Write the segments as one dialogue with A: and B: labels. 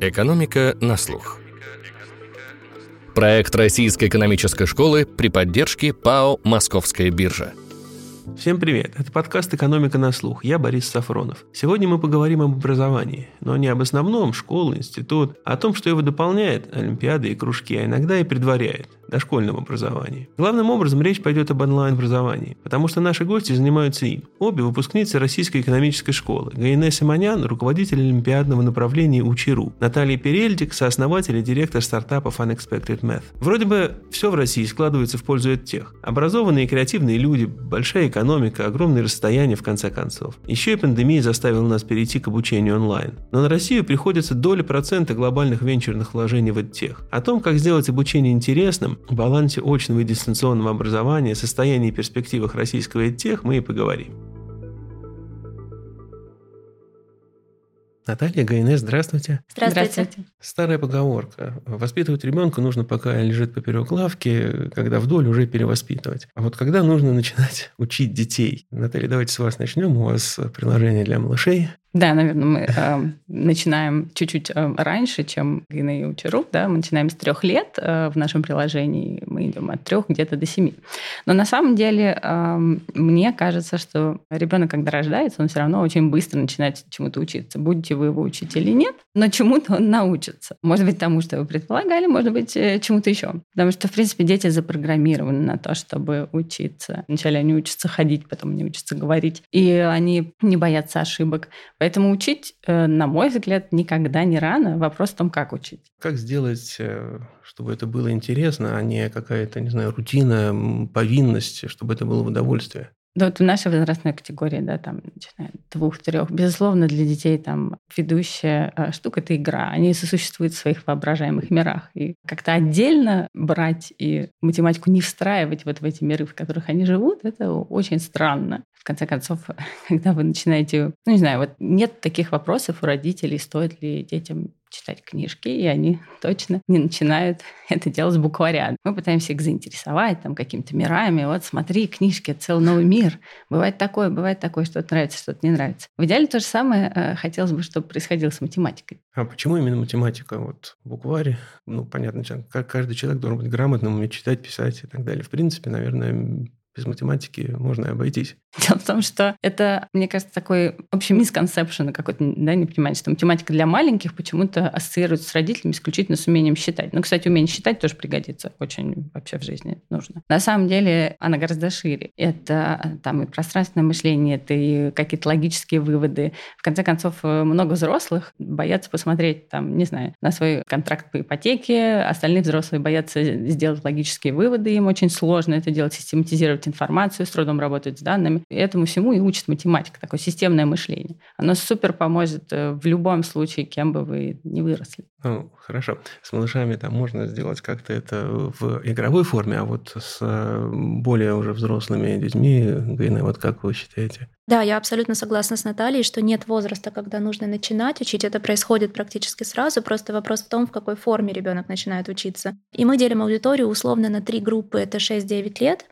A: Экономика на слух. Проект Российской экономической школы при поддержке ПАО «Московская биржа».
B: Всем привет! Это подкаст «Экономика на слух». Я Борис Сафронов. Сегодня мы поговорим об образовании, но не об основном, школе, институт, а о том, что его дополняет, олимпиады и кружки, а иногда и предваряет – дошкольном образовании. Главным образом речь пойдет об онлайн-образовании, потому что наши гости занимаются им. Обе выпускницы Российской экономической школы. Гаине Симонян – руководитель олимпиадного направления УЧИРУ. Наталья Перельдик – сооснователь и директор стартапов Unexpected Math. Вроде бы все в России складывается в пользу тех. Образованные и креативные люди, большая экономика, огромные расстояния в конце концов. Еще и пандемия заставила нас перейти к обучению онлайн. Но на Россию приходится доля процента глобальных венчурных вложений в тех. О том, как сделать обучение интересным, балансе очного и дистанционного образования, состоянии и перспективах российского тех мы и поговорим. Наталья Гайне, здравствуйте.
C: Здравствуйте.
B: Старая поговорка. Воспитывать ребенка нужно, пока лежит поперек лавки, когда вдоль уже перевоспитывать. А вот когда нужно начинать учить детей? Наталья, давайте с вас начнем. У вас приложение для малышей.
C: Да, наверное, мы э, начинаем чуть-чуть э, раньше, чем Гина и Учеру. Да? Мы начинаем с трех лет э, в нашем приложении. Мы идем от трех где-то до семи. Но на самом деле э, мне кажется, что ребенок, когда рождается, он все равно очень быстро начинает чему-то учиться. Будете вы его учить или нет, но чему-то он научится. Может быть, тому, что вы предполагали, может быть, э, чему-то еще. Потому что, в принципе, дети запрограммированы на то, чтобы учиться. Вначале они учатся ходить, потом они учатся говорить. И они не боятся ошибок. Поэтому учить, э, на мой взгляд, никогда не рано. Вопрос в том, как учить.
B: Как сделать, э, чтобы это было интересно, а не какая-то, не знаю, рутина, повинность, чтобы это было в удовольствие?
C: Да, вот в нашей возрастной категории, да, там, начиная двух-трех, безусловно, для детей там ведущая э, штука – это игра. Они сосуществуют в своих воображаемых мирах. И как-то отдельно брать и математику не встраивать вот в эти миры, в которых они живут, это очень странно. В конце концов, когда вы начинаете, ну, не знаю, вот нет таких вопросов у родителей, стоит ли детям читать книжки, и они точно не начинают это делать с букваря. Мы пытаемся их заинтересовать там какими-то мирами. Вот смотри, книжки, это целый новый мир. Бывает такое, бывает такое, что-то нравится, что-то не нравится. В идеале то же самое э, хотелось бы, чтобы происходило с математикой.
B: А почему именно математика? Вот букварь, ну, понятно, каждый человек должен быть грамотным, уметь читать, писать и так далее. В принципе, наверное, без математики можно обойтись.
C: Дело в том, что это, мне кажется, такой общий мисконцепшн какой-то, да, не понимаете, что математика для маленьких почему-то ассоциируется с родителями исключительно с умением считать. Ну, кстати, умение считать тоже пригодится очень вообще в жизни нужно. На самом деле она гораздо шире. Это там и пространственное мышление, это и какие-то логические выводы. В конце концов, много взрослых боятся посмотреть, там, не знаю, на свой контракт по ипотеке, остальные взрослые боятся сделать логические выводы, им очень сложно это делать, систематизировать анализировать информацию, с трудом работать с данными. И этому всему и учит математика, такое системное мышление. Оно супер поможет э, в любом случае, кем бы вы ни выросли.
B: Ну, хорошо. С малышами там можно сделать как-то это в игровой форме, а вот с э, более уже взрослыми детьми, Гайна, вот как вы считаете?
D: Да, я абсолютно согласна с Натальей, что нет возраста, когда нужно начинать учить. Это происходит практически сразу. Просто вопрос в том, в какой форме ребенок начинает учиться. И мы делим аудиторию условно на три группы. Это 6-9 лет,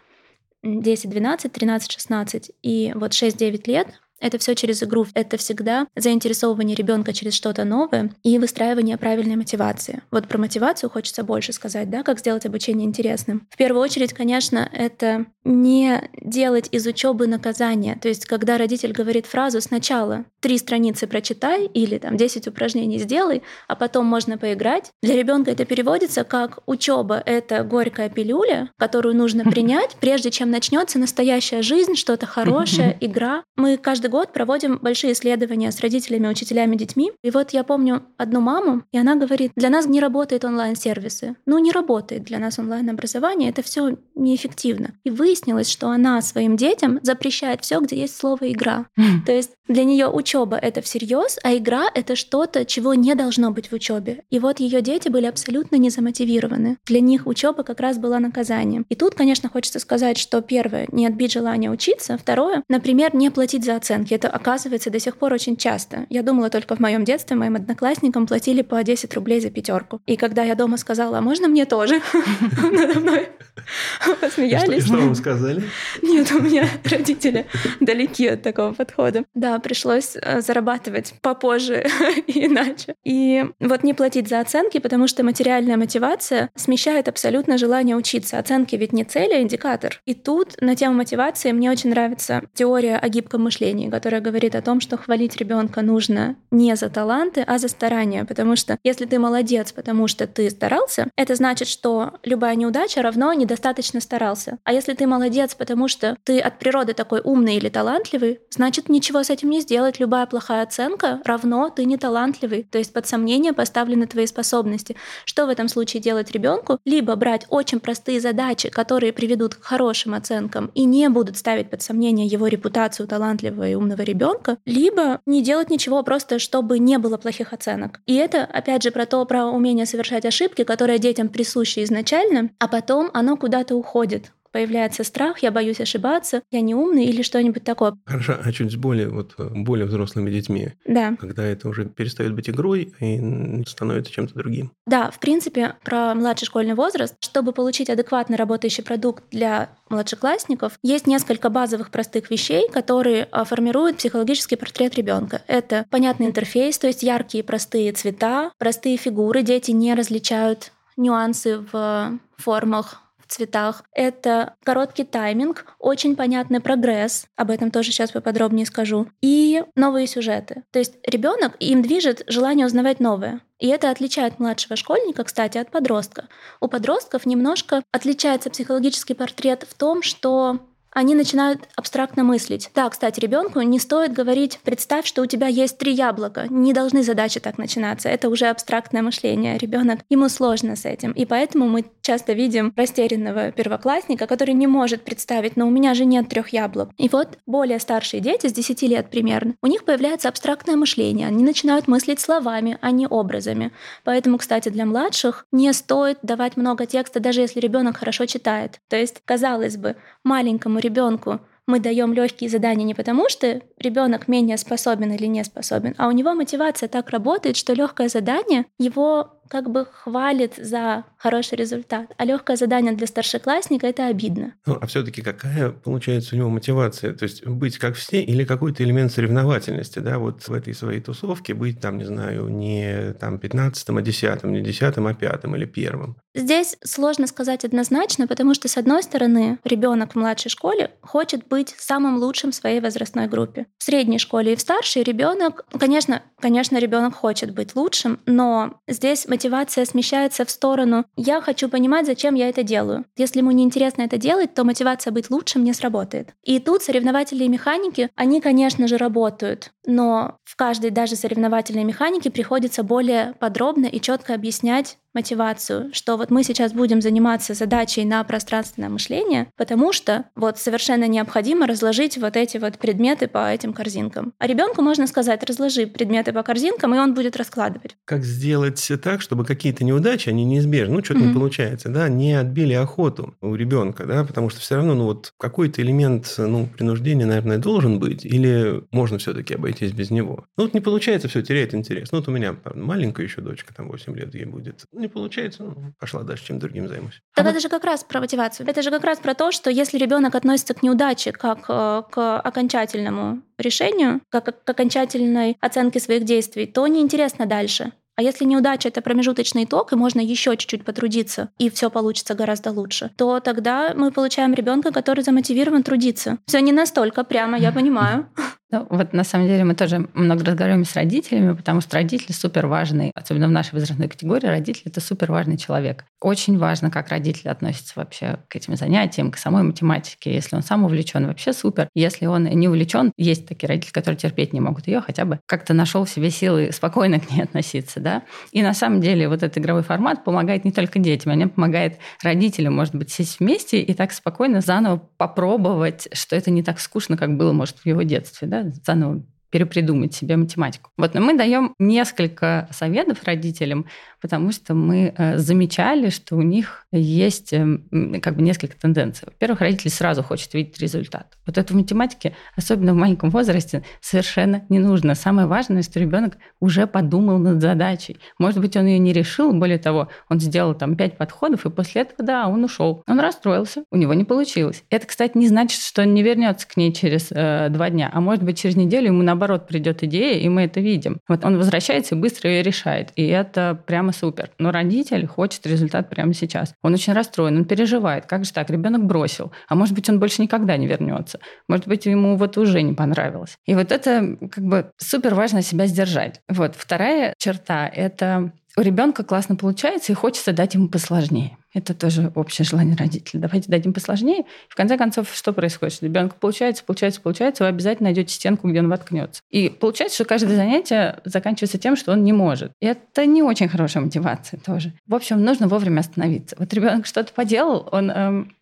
D: 10, 12, 13, 16 и вот 6-9 лет это все через игру. Это всегда заинтересовывание ребенка через что-то новое и выстраивание правильной мотивации. Вот про мотивацию хочется больше сказать, да, как сделать обучение интересным. В первую очередь, конечно, это не делать из учебы наказание. То есть, когда родитель говорит фразу сначала три страницы прочитай или там 10 упражнений сделай, а потом можно поиграть. Для ребенка это переводится как учеба это горькая пилюля, которую нужно принять, прежде чем начнется настоящая жизнь, что-то хорошее, игра. Мы каждый год проводим большие исследования с родителями, учителями, детьми. И вот я помню одну маму, и она говорит, для нас не работают онлайн-сервисы. Ну, не работает для нас онлайн-образование, это все неэффективно. И выяснилось, что она своим детям запрещает все, где есть слово игра. То есть для нее учеба это всерьез, а игра это что-то, чего не должно быть в учебе. И вот ее дети были абсолютно не замотивированы. Для них учеба как раз была наказанием. И тут, конечно, хочется сказать, что первое, не отбить желание учиться, второе, например, не платить за оценки оценки. Это оказывается до сих пор очень часто. Я думала только в моем детстве моим одноклассникам платили по 10 рублей за пятерку. И когда я дома сказала, а можно мне тоже? Надо мной посмеялись.
B: Что вам сказали?
D: Нет, у меня родители далеки от такого подхода. Да, пришлось э, зарабатывать попозже и иначе. И вот не платить за оценки, потому что материальная мотивация смещает абсолютно желание учиться. Оценки ведь не цель, а индикатор. И тут на тему мотивации мне очень нравится теория о гибком мышлении, которая говорит о том, что хвалить ребенка нужно не за таланты, а за старания. Потому что если ты молодец, потому что ты старался, это значит, что любая неудача равно недостаточно старался. А если ты молодец, потому что ты от природы такой умный или талантливый, значит ничего с этим не сделать. Любая плохая оценка равно ты не талантливый. То есть под сомнение поставлены твои способности. Что в этом случае делать ребенку? Либо брать очень простые задачи, которые приведут к хорошим оценкам и не будут ставить под сомнение его репутацию талантливого и умного ребенка, либо не делать ничего просто, чтобы не было плохих оценок. И это, опять же, про то, про умение совершать ошибки, которое детям присуще изначально, а потом оно куда-то уходит появляется страх, я боюсь ошибаться, я не умный или что-нибудь такое.
B: Хорошо, а чуть с более, вот, более взрослыми детьми?
D: Да.
B: Когда это уже перестает быть игрой и становится чем-то другим?
D: Да, в принципе, про младший школьный возраст, чтобы получить адекватно работающий продукт для младшеклассников, есть несколько базовых простых вещей, которые а, формируют психологический портрет ребенка. Это понятный интерфейс, то есть яркие простые цвета, простые фигуры. Дети не различают нюансы в формах цветах. Это короткий тайминг, очень понятный прогресс, об этом тоже сейчас поподробнее скажу, и новые сюжеты. То есть ребенок им движет желание узнавать новое. И это отличает младшего школьника, кстати, от подростка. У подростков немножко отличается психологический портрет в том, что они начинают абстрактно мыслить. Да, кстати, ребенку не стоит говорить, представь, что у тебя есть три яблока. Не должны задачи так начинаться. Это уже абстрактное мышление. Ребенок, ему сложно с этим. И поэтому мы часто видим растерянного первоклассника, который не может представить, но у меня же нет трех яблок. И вот более старшие дети, с 10 лет примерно, у них появляется абстрактное мышление. Они начинают мыслить словами, а не образами. Поэтому, кстати, для младших не стоит давать много текста, даже если ребенок хорошо читает. То есть, казалось бы, маленькому ребенку мы даем легкие задания не потому, что ребенок менее способен или не способен, а у него мотивация так работает, что легкое задание его как бы хвалит за хороший результат. А легкое задание для старшеклассника это обидно.
B: Ну, а все-таки какая получается у него мотивация? То есть быть как все или какой-то элемент соревновательности, да, вот в этой своей тусовке быть там, не знаю, не там 15 а 10 не 10 а 5 или первым.
D: Здесь сложно сказать однозначно, потому что, с одной стороны, ребенок в младшей школе хочет быть самым лучшим в своей возрастной группе. В средней школе и в старшей ребенок, конечно, конечно, ребенок хочет быть лучшим, но здесь мотивация смещается в сторону «я хочу понимать, зачем я это делаю». Если ему неинтересно это делать, то мотивация быть лучшим не сработает. И тут соревновательные механики, они, конечно же, работают, но в каждой даже соревновательной механике приходится более подробно и четко объяснять мотивацию, что вот мы сейчас будем заниматься задачей на пространственное мышление, потому что вот совершенно необходимо разложить вот эти вот предметы по этим корзинкам. А ребенку можно сказать, разложи предметы по корзинкам, и он будет раскладывать.
B: Как сделать так, чтобы какие-то неудачи, они неизбежны, ну что-то mm-hmm. не получается, да, не отбили охоту у ребенка, да, потому что все равно, ну вот какой-то элемент, ну, принуждения, наверное, должен быть, или можно все-таки обойтись без него. Ну вот не получается, все теряет интерес. Ну вот у меня маленькая еще дочка, там 8 лет ей будет не получается, ну, пошла дальше, чем другим займусь.
D: Так а это же как раз про мотивацию. Это же как раз про то, что если ребенок относится к неудаче как э, к окончательному решению, как к окончательной оценке своих действий, то неинтересно дальше. А если неудача это промежуточный итог, и можно еще чуть-чуть потрудиться, и все получится гораздо лучше, то тогда мы получаем ребенка, который замотивирован трудиться. Все не настолько прямо, я понимаю.
C: Ну, вот на самом деле мы тоже много разговариваем с родителями, потому что родители супер важный, особенно в нашей возрастной категории, родители это супер важный человек. Очень важно, как родители относятся вообще к этим занятиям, к самой математике. Если он сам увлечен, вообще супер. Если он не увлечен, есть такие родители, которые терпеть не могут ее, хотя бы как-то нашел в себе силы спокойно к ней относиться, да. И на самом деле вот этот игровой формат помогает не только детям, он помогает родителям, может быть, сесть вместе и так спокойно заново попробовать, что это не так скучно, как было, может, в его детстве, да, заново перепридумать себе математику. Вот, но мы даем несколько советов родителям, потому что мы э, замечали, что у них есть э, как бы несколько тенденций. Во-первых, родители сразу хочет видеть результат. Вот это в математике, особенно в маленьком возрасте, совершенно не нужно. Самое важное, что ребенок уже подумал над задачей. Может быть, он ее не решил, более того, он сделал там пять подходов, и после этого, да, он ушел. Он расстроился, у него не получилось. Это, кстати, не значит, что он не вернется к ней через э, два дня, а может быть, через неделю ему наоборот придет идея, и мы это видим. Вот он возвращается и быстро ее решает. И это прямо супер. Но родитель хочет результат прямо сейчас. Он очень расстроен, он переживает. Как же так? Ребенок бросил. А может быть, он больше никогда не вернется. Может быть, ему вот уже не понравилось. И вот это как бы супер важно себя сдержать. Вот. Вторая черта — это у ребенка классно получается, и хочется дать ему посложнее. Это тоже общее желание родителей. Давайте дадим посложнее. В конце концов, что происходит? Ребенку получается, получается, получается, вы обязательно найдете стенку, где он воткнется. И получается, что каждое занятие заканчивается тем, что он не может. И это не очень хорошая мотивация тоже. В общем, нужно вовремя остановиться. Вот ребенок что-то поделал, он эм,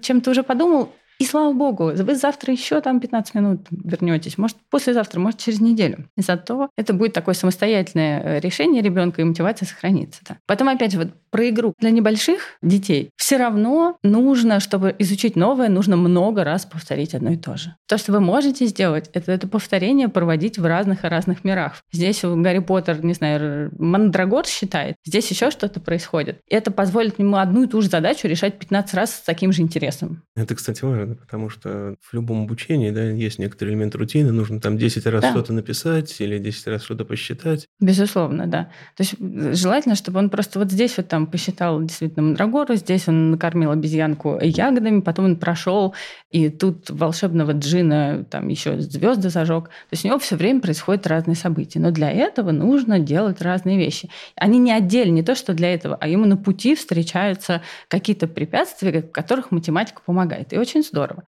C: чем-то уже подумал, и слава богу, вы завтра еще там 15 минут вернетесь, может, послезавтра, может, через неделю. И зато это будет такое самостоятельное э, решение ребенка, и мотивация сохранится. Да. Потом, опять же, вот про игру. Для небольших детей все равно нужно, чтобы изучить новое, нужно много раз повторить одно и то же. То, что вы можете сделать, это, это повторение проводить в разных и разных мирах. Здесь Гарри Поттер, не знаю, Мандрагор считает, здесь еще что-то происходит. И это позволит ему одну и ту же задачу решать 15 раз с таким же интересом.
B: Это, кстати, важно потому что в любом обучении да, есть некоторый элемент рутины, нужно там 10 раз да. что-то написать или 10 раз что-то посчитать.
C: Безусловно, да. То есть желательно, чтобы он просто вот здесь вот там посчитал действительно мандрагору, здесь он накормил обезьянку ягодами, потом он прошел, и тут волшебного джина там еще звезды зажег. То есть у него все время происходят разные события. Но для этого нужно делать разные вещи. Они не отдельно, не то, что для этого, а ему на пути встречаются какие-то препятствия, в которых математика помогает. И очень здорово.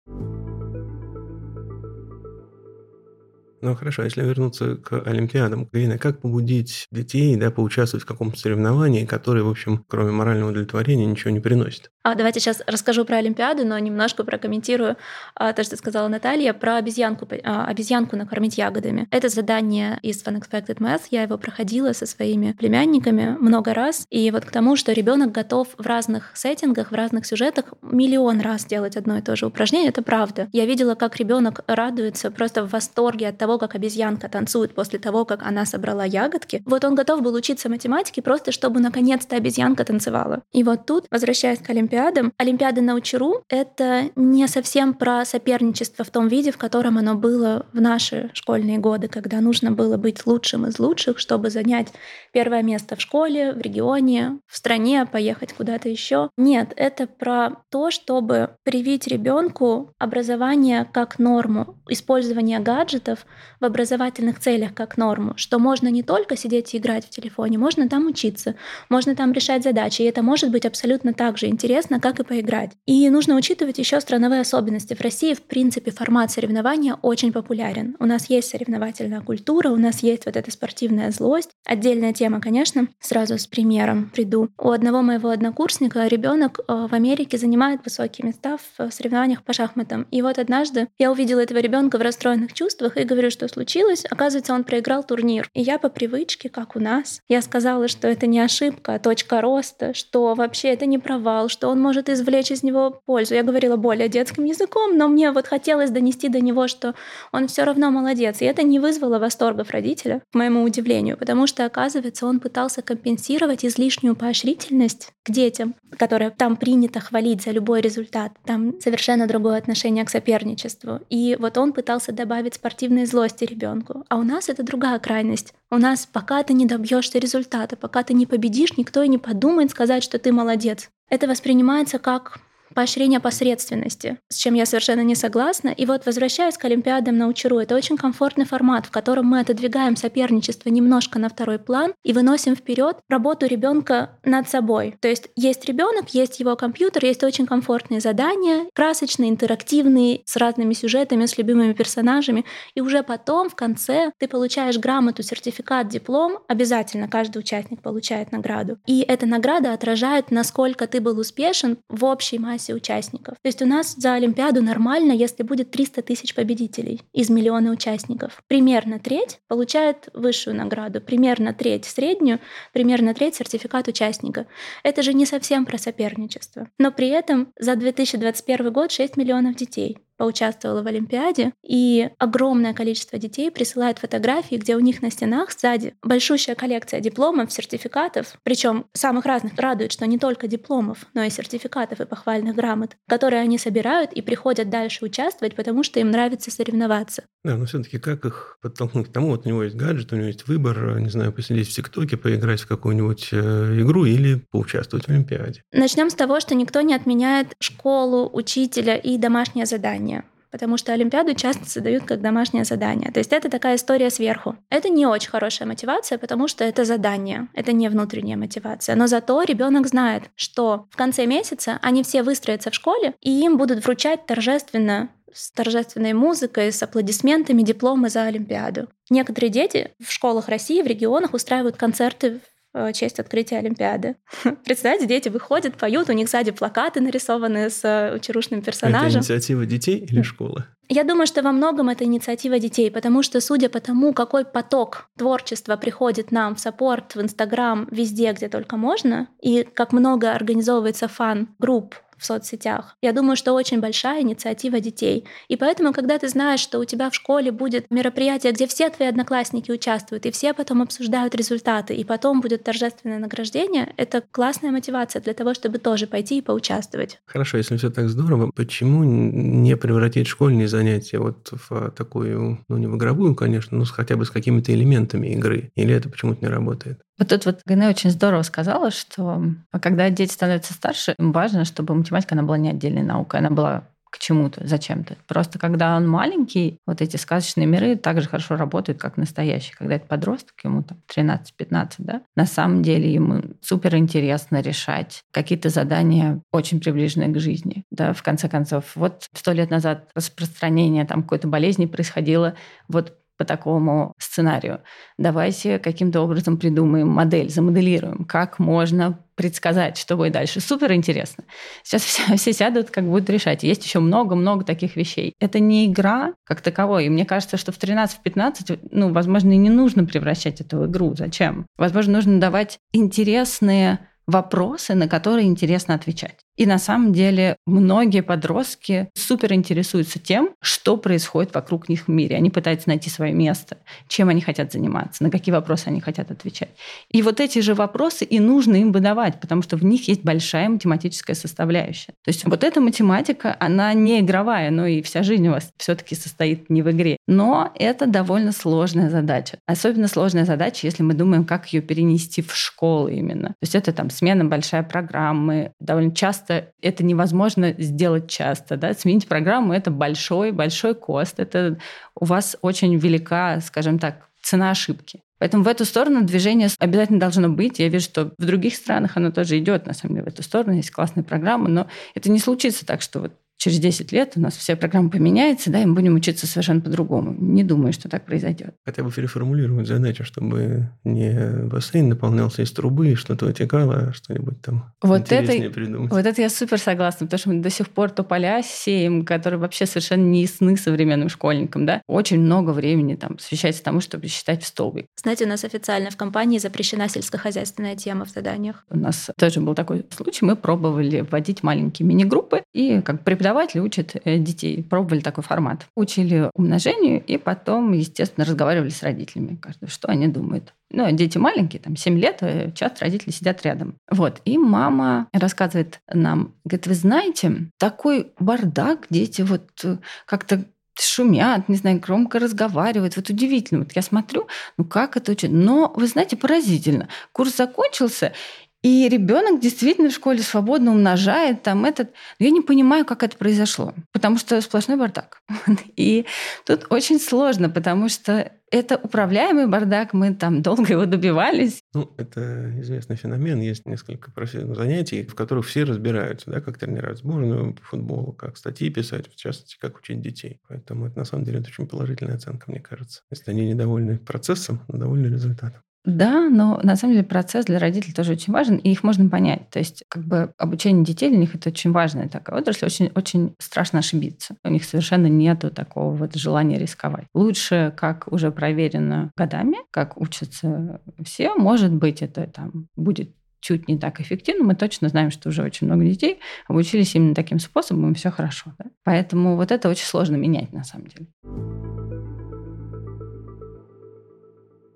B: Ну хорошо, а если вернуться к Олимпиадам, Галина, как побудить детей да, поучаствовать в каком-то соревновании, которое, в общем, кроме морального удовлетворения, ничего не приносит?
D: А, давайте сейчас расскажу про Олимпиаду, но немножко прокомментирую а, то, что сказала Наталья, про обезьянку, а, обезьянку накормить ягодами. Это задание из Unexpected Math, я его проходила со своими племянниками много раз, и вот к тому, что ребенок готов в разных сеттингах, в разных сюжетах миллион раз делать одно и то же упражнение, это правда. Я видела, как ребенок радуется просто в восторге от того, того, как обезьянка танцует после того, как она собрала ягодки, вот он готов был учиться математике просто, чтобы наконец-то обезьянка танцевала. И вот тут, возвращаясь к Олимпиадам, Олимпиада на Учеру — это не совсем про соперничество в том виде, в котором оно было в наши школьные годы, когда нужно было быть лучшим из лучших, чтобы занять первое место в школе, в регионе, в стране, поехать куда-то еще. Нет, это про то, чтобы привить ребенку образование как норму, использование гаджетов в образовательных целях как норму, что можно не только сидеть и играть в телефоне, можно там учиться, можно там решать задачи, и это может быть абсолютно так же интересно, как и поиграть. И нужно учитывать еще страновые особенности. В России, в принципе, формат соревнования очень популярен. У нас есть соревновательная культура, у нас есть вот эта спортивная злость. Отдельная тема, конечно, сразу с примером приду. У одного моего однокурсника ребенок э, в Америке занимает высокие места в соревнованиях по шахматам. И вот однажды я увидела этого ребенка в расстроенных чувствах и говорю, что случилось. Оказывается, он проиграл турнир. И я по привычке, как у нас, я сказала, что это не ошибка, а точка роста, что вообще это не провал, что он может извлечь из него пользу. Я говорила более детским языком, но мне вот хотелось донести до него, что он все равно молодец. И это не вызвало восторгов родителя, к моему удивлению, потому что, оказывается, он пытался компенсировать излишнюю поощрительность к детям, которая там принято хвалить за любой результат. Там совершенно другое отношение к соперничеству. И вот он пытался добавить спортивной злости ребенку. А у нас это другая крайность. У нас пока ты не добьешься результата, пока ты не победишь, никто и не подумает сказать, что ты молодец. Это воспринимается как поощрение посредственности, с чем я совершенно не согласна. И вот возвращаясь к Олимпиадам на Учеру, это очень комфортный формат, в котором мы отодвигаем соперничество немножко на второй план и выносим вперед работу ребенка над собой. То есть есть ребенок, есть его компьютер, есть очень комфортные задания, красочные, интерактивные, с разными сюжетами, с любимыми персонажами. И уже потом, в конце, ты получаешь грамоту, сертификат, диплом. Обязательно каждый участник получает награду. И эта награда отражает, насколько ты был успешен в общей массе массе участников. То есть у нас за Олимпиаду нормально, если будет 300 тысяч победителей из миллиона участников. Примерно треть получает высшую награду, примерно треть среднюю, примерно треть сертификат участника. Это же не совсем про соперничество. Но при этом за 2021 год 6 миллионов детей поучаствовала в Олимпиаде, и огромное количество детей присылают фотографии, где у них на стенах сзади большущая коллекция дипломов, сертификатов, причем самых разных. Радует, что не только дипломов, но и сертификатов и похвальных грамот, которые они собирают и приходят дальше участвовать, потому что им нравится соревноваться.
B: Да, но все-таки как их подтолкнуть к тому, вот у него есть гаджет, у него есть выбор, не знаю, посидеть в ТикТоке, поиграть в какую-нибудь э, игру или поучаствовать в Олимпиаде.
D: Начнем с того, что никто не отменяет школу, учителя и домашнее задание потому что Олимпиаду часто задают как домашнее задание. То есть это такая история сверху. Это не очень хорошая мотивация, потому что это задание, это не внутренняя мотивация. Но зато ребенок знает, что в конце месяца они все выстроятся в школе, и им будут вручать торжественно с торжественной музыкой, с аплодисментами дипломы за Олимпиаду. Некоторые дети в школах России, в регионах устраивают концерты в честь открытия Олимпиады. Представьте, дети выходят, поют, у них сзади плакаты нарисованы с э, учирушным персонажем.
B: Это инициатива детей или школы?
D: Я думаю, что во многом это инициатива детей, потому что, судя по тому, какой поток творчества приходит нам в support, в Инстаграм, везде, где только можно, и как много организовывается фан-групп в соцсетях. Я думаю, что очень большая инициатива детей. И поэтому, когда ты знаешь, что у тебя в школе будет мероприятие, где все твои одноклассники участвуют, и все потом обсуждают результаты, и потом будет торжественное награждение, это классная мотивация для того, чтобы тоже пойти и поучаствовать.
B: Хорошо, если все так здорово, почему не превратить школьные занятия вот в такую, ну не в игровую, конечно, но хотя бы с какими-то элементами игры? Или это почему-то не работает?
C: Вот тут вот Гане очень здорово сказала, что когда дети становятся старше, им важно, чтобы математика, она была не отдельной наукой, она была к чему-то, зачем-то. Просто когда он маленький, вот эти сказочные миры так же хорошо работают, как настоящие. Когда это подросток, ему там 13-15, да, на самом деле ему супер интересно решать какие-то задания, очень приближенные к жизни. Да, в конце концов, вот сто лет назад распространение там какой-то болезни происходило вот по такому сценарию. Давайте каким-то образом придумаем модель, замоделируем, как можно предсказать, что будет дальше. Супер интересно. Сейчас все, все сядут, как будут решать. Есть еще много-много таких вещей. Это не игра как таковой. И мне кажется, что в 13-15, ну, возможно, и не нужно превращать эту игру. Зачем? Возможно, нужно давать интересные вопросы, на которые интересно отвечать. И на самом деле многие подростки супер интересуются тем, что происходит вокруг них в мире. Они пытаются найти свое место, чем они хотят заниматься, на какие вопросы они хотят отвечать. И вот эти же вопросы и нужно им выдавать, потому что в них есть большая математическая составляющая. То есть вот эта математика, она не игровая, но и вся жизнь у вас все-таки состоит не в игре. Но это довольно сложная задача. Особенно сложная задача, если мы думаем, как ее перенести в школу именно. То есть это там смена большая программы. Довольно часто это невозможно сделать часто. Да? Сменить программу — это большой-большой кост. Это у вас очень велика, скажем так, цена ошибки. Поэтому в эту сторону движение обязательно должно быть. Я вижу, что в других странах оно тоже идет, на самом деле, в эту сторону. Есть классные программы, но это не случится так, что вот через 10 лет у нас вся программа поменяется, да, и мы будем учиться совершенно по-другому. Не думаю, что так произойдет.
B: Хотя бы переформулировать задачу, чтобы не бассейн наполнялся из трубы, что-то вытекало, а что-нибудь там
C: вот это, придумать. Вот это я супер согласна, потому что мы до сих пор тополя сеем, которые вообще совершенно не ясны современным школьникам, да. Очень много времени там посвящается тому, чтобы считать в столбик.
D: Знаете, у нас официально в компании запрещена сельскохозяйственная тема в заданиях.
C: У нас тоже был такой случай, мы пробовали вводить маленькие мини-группы и как преподаватель преподаватель учит э, детей. Пробовали такой формат. Учили умножению и потом, естественно, разговаривали с родителями. Каждый, что они думают. Ну, дети маленькие, там 7 лет, э, часто родители сидят рядом. Вот. И мама рассказывает нам, говорит, вы знаете, такой бардак, дети вот э, как-то шумят, не знаю, громко разговаривают. Вот удивительно. Вот я смотрю, ну как это учат? Но, вы знаете, поразительно. Курс закончился, и ребенок действительно в школе свободно умножает там этот. Но я не понимаю, как это произошло, потому что сплошной бардак. И тут очень сложно, потому что это управляемый бардак, мы там долго его добивались.
B: Ну, это известный феномен. Есть несколько занятий, в которых все разбираются, да, как тренировать сборную по футболу, как статьи писать, в частности, как учить детей. Поэтому это на самом деле это очень положительная оценка, мне кажется. Если они недовольны процессом, но довольны результатом.
C: Да, но на самом деле процесс для родителей тоже очень важен, и их можно понять. То есть как бы обучение детей для них это очень важная такая отрасль, очень, очень страшно ошибиться. У них совершенно нету такого вот желания рисковать. Лучше, как уже проверено годами, как учатся все, может быть, это там будет чуть не так эффективно, мы точно знаем, что уже очень много детей обучились именно таким способом, и все хорошо. Да? Поэтому вот это очень сложно менять на самом деле.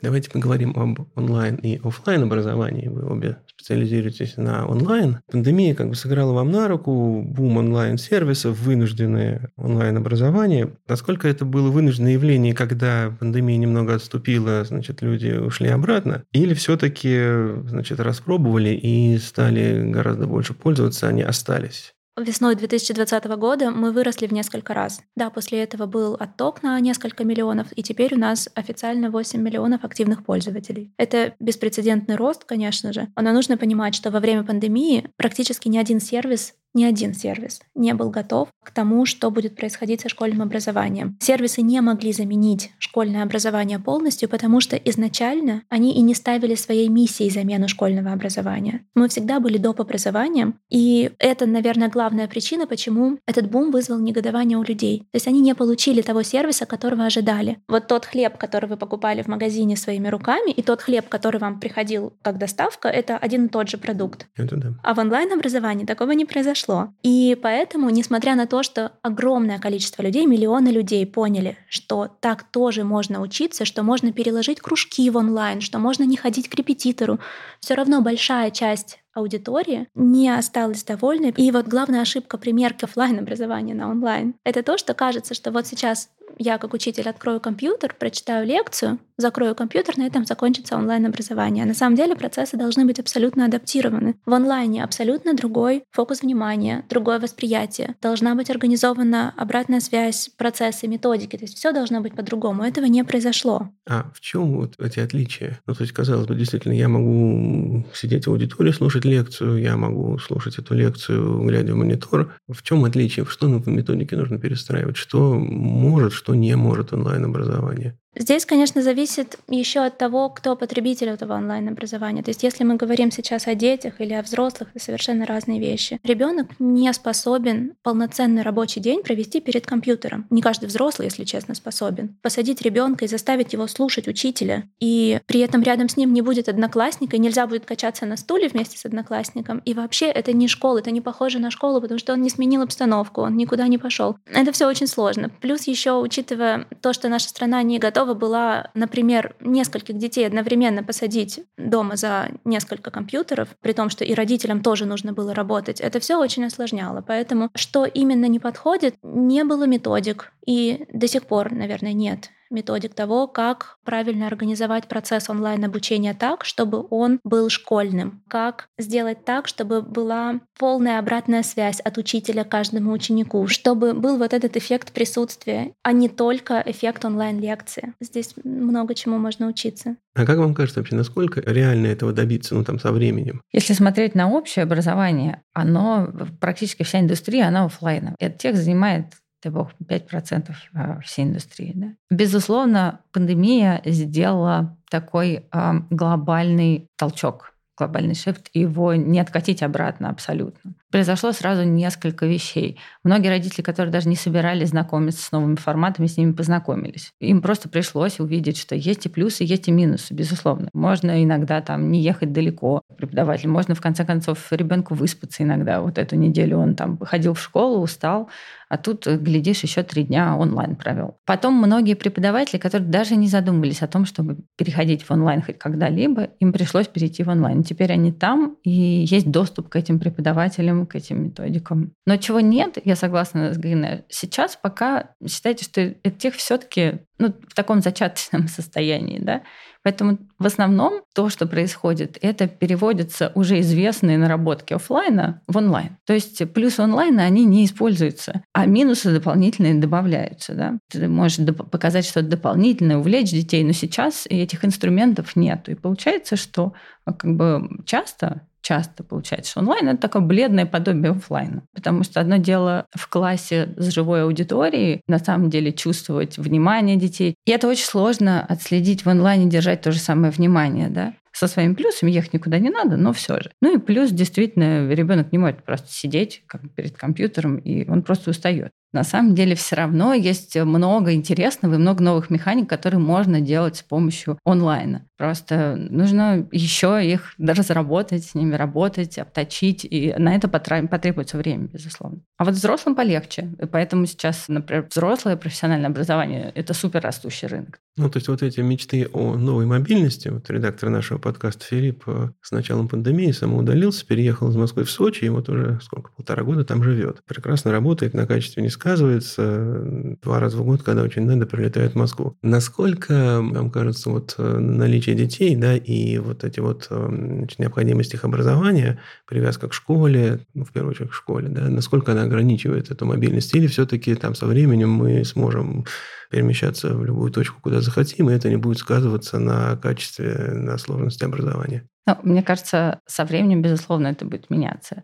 B: Давайте поговорим об онлайн и офлайн образовании. Вы обе специализируетесь на онлайн. Пандемия как бы сыграла вам на руку, бум онлайн-сервисов, вынужденное онлайн-образование. Насколько это было вынужденное явление, когда пандемия немного отступила, значит, люди ушли обратно? Или все-таки, значит, распробовали и стали гораздо больше пользоваться, они остались?
D: Весной 2020 года мы выросли в несколько раз. Да, после этого был отток на несколько миллионов, и теперь у нас официально 8 миллионов активных пользователей. Это беспрецедентный рост, конечно же, но нужно понимать, что во время пандемии практически ни один сервис ни один сервис не был готов к тому, что будет происходить со школьным образованием. Сервисы не могли заменить школьное образование полностью, потому что изначально они и не ставили своей миссией замену школьного образования. Мы всегда были доп. образованием, и это, наверное, главная причина, почему этот бум вызвал негодование у людей. То есть они не получили того сервиса, которого ожидали. Вот тот хлеб, который вы покупали в магазине своими руками, и тот хлеб, который вам приходил как доставка, это один и тот же продукт.
B: Это да.
D: А в онлайн-образовании такого не произошло произошло. И поэтому, несмотря на то, что огромное количество людей, миллионы людей поняли, что так тоже можно учиться, что можно переложить кружки в онлайн, что можно не ходить к репетитору, все равно большая часть аудитории не осталась довольной. И вот главная ошибка примерки офлайн образования на онлайн — это то, что кажется, что вот сейчас я как учитель открою компьютер, прочитаю лекцию, закрою компьютер, на этом закончится онлайн-образование. На самом деле процессы должны быть абсолютно адаптированы. В онлайне абсолютно другой фокус внимания, другое восприятие. Должна быть организована обратная связь, процессы, методики. То есть все должно быть по-другому. Этого не произошло.
B: А в чем вот эти отличия? Ну, то есть, казалось бы, действительно, я могу сидеть в аудитории, слушать лекцию, я могу слушать эту лекцию, глядя в монитор. В чем отличие? Что в методике нужно перестраивать? Что может, что не может онлайн-образование?
D: Здесь, конечно, зависит еще от того, кто потребитель этого онлайн-образования. То есть, если мы говорим сейчас о детях или о взрослых, это совершенно разные вещи. Ребенок не способен полноценный рабочий день провести перед компьютером. Не каждый взрослый, если честно, способен. Посадить ребенка и заставить его слушать учителя, и при этом рядом с ним не будет одноклассника, и нельзя будет качаться на стуле вместе с одноклассником. И вообще это не школа, это не похоже на школу, потому что он не сменил обстановку, он никуда не пошел. Это все очень сложно. Плюс еще, учитывая то, что наша страна не готова готова была, например, нескольких детей одновременно посадить дома за несколько компьютеров, при том, что и родителям тоже нужно было работать, это все очень осложняло. Поэтому что именно не подходит, не было методик. И до сих пор, наверное, нет методик того, как правильно организовать процесс онлайн-обучения так, чтобы он был школьным, как сделать так, чтобы была полная обратная связь от учителя каждому ученику, чтобы был вот этот эффект присутствия, а не только эффект онлайн-лекции. Здесь много чему можно учиться.
B: А как вам кажется вообще, насколько реально этого добиться, ну там со временем?
C: Если смотреть на общее образование, оно практически вся индустрия, она офлайн. Этот текст занимает дай бог, 5% а, всей индустрии. Да? Безусловно, пандемия сделала такой э, глобальный толчок, глобальный шифт, его не откатить обратно абсолютно произошло сразу несколько вещей. Многие родители, которые даже не собирались знакомиться с новыми форматами, с ними познакомились. Им просто пришлось увидеть, что есть и плюсы, есть и минусы, безусловно. Можно иногда там не ехать далеко преподаватель, можно в конце концов ребенку выспаться иногда. Вот эту неделю он там ходил в школу, устал, а тут, глядишь, еще три дня онлайн провел. Потом многие преподаватели, которые даже не задумывались о том, чтобы переходить в онлайн хоть когда-либо, им пришлось перейти в онлайн. Теперь они там, и есть доступ к этим преподавателям, к этим методикам. Но чего нет, я согласна с Галиной, сейчас пока считайте, что этих все-таки ну, в таком зачаточном состоянии, да. Поэтому в основном то, что происходит, это переводятся уже известные наработки офлайна в онлайн. То есть плюсы онлайна, они не используются, а минусы дополнительные добавляются. Да? Ты можешь показать что-то дополнительное, увлечь детей, но сейчас этих инструментов нет. И получается, что как бы часто часто получается, онлайн это такое бледное подобие офлайна. Потому что одно дело в классе с живой аудиторией, на самом деле чувствовать внимание детей. И это очень сложно отследить в онлайне, держать то же самое внимание, да со своими плюсами, ехать никуда не надо, но все же. Ну и плюс, действительно, ребенок не может просто сидеть как перед компьютером, и он просто устает. На самом деле все равно есть много интересного и много новых механик, которые можно делать с помощью онлайна. Просто нужно еще их разработать, с ними работать, обточить, и на это потребуется время, безусловно. А вот взрослым полегче. Поэтому сейчас, например, взрослое профессиональное образование – это супер растущий рынок.
B: Ну, то есть вот эти мечты о новой мобильности, вот редактор нашего подкаста Филипп э, с началом пандемии самоудалился, переехал из Москвы в Сочи, и вот уже сколько, полтора года там живет. Прекрасно работает, на качестве не сказывается. Два раза в год, когда очень надо, прилетает в Москву. Насколько, вам кажется, вот э, наличие детей, да, и вот эти вот э, значит, необходимость их образования, привязка к школе, ну, в первую очередь к школе, да, насколько она ограничивает эту мобильность, или все-таки там со временем мы сможем перемещаться в любую точку, куда захотим, и это не будет сказываться на качестве, на сложности образования.
C: Ну, мне кажется, со временем, безусловно, это будет меняться.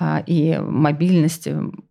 C: А, и мобильность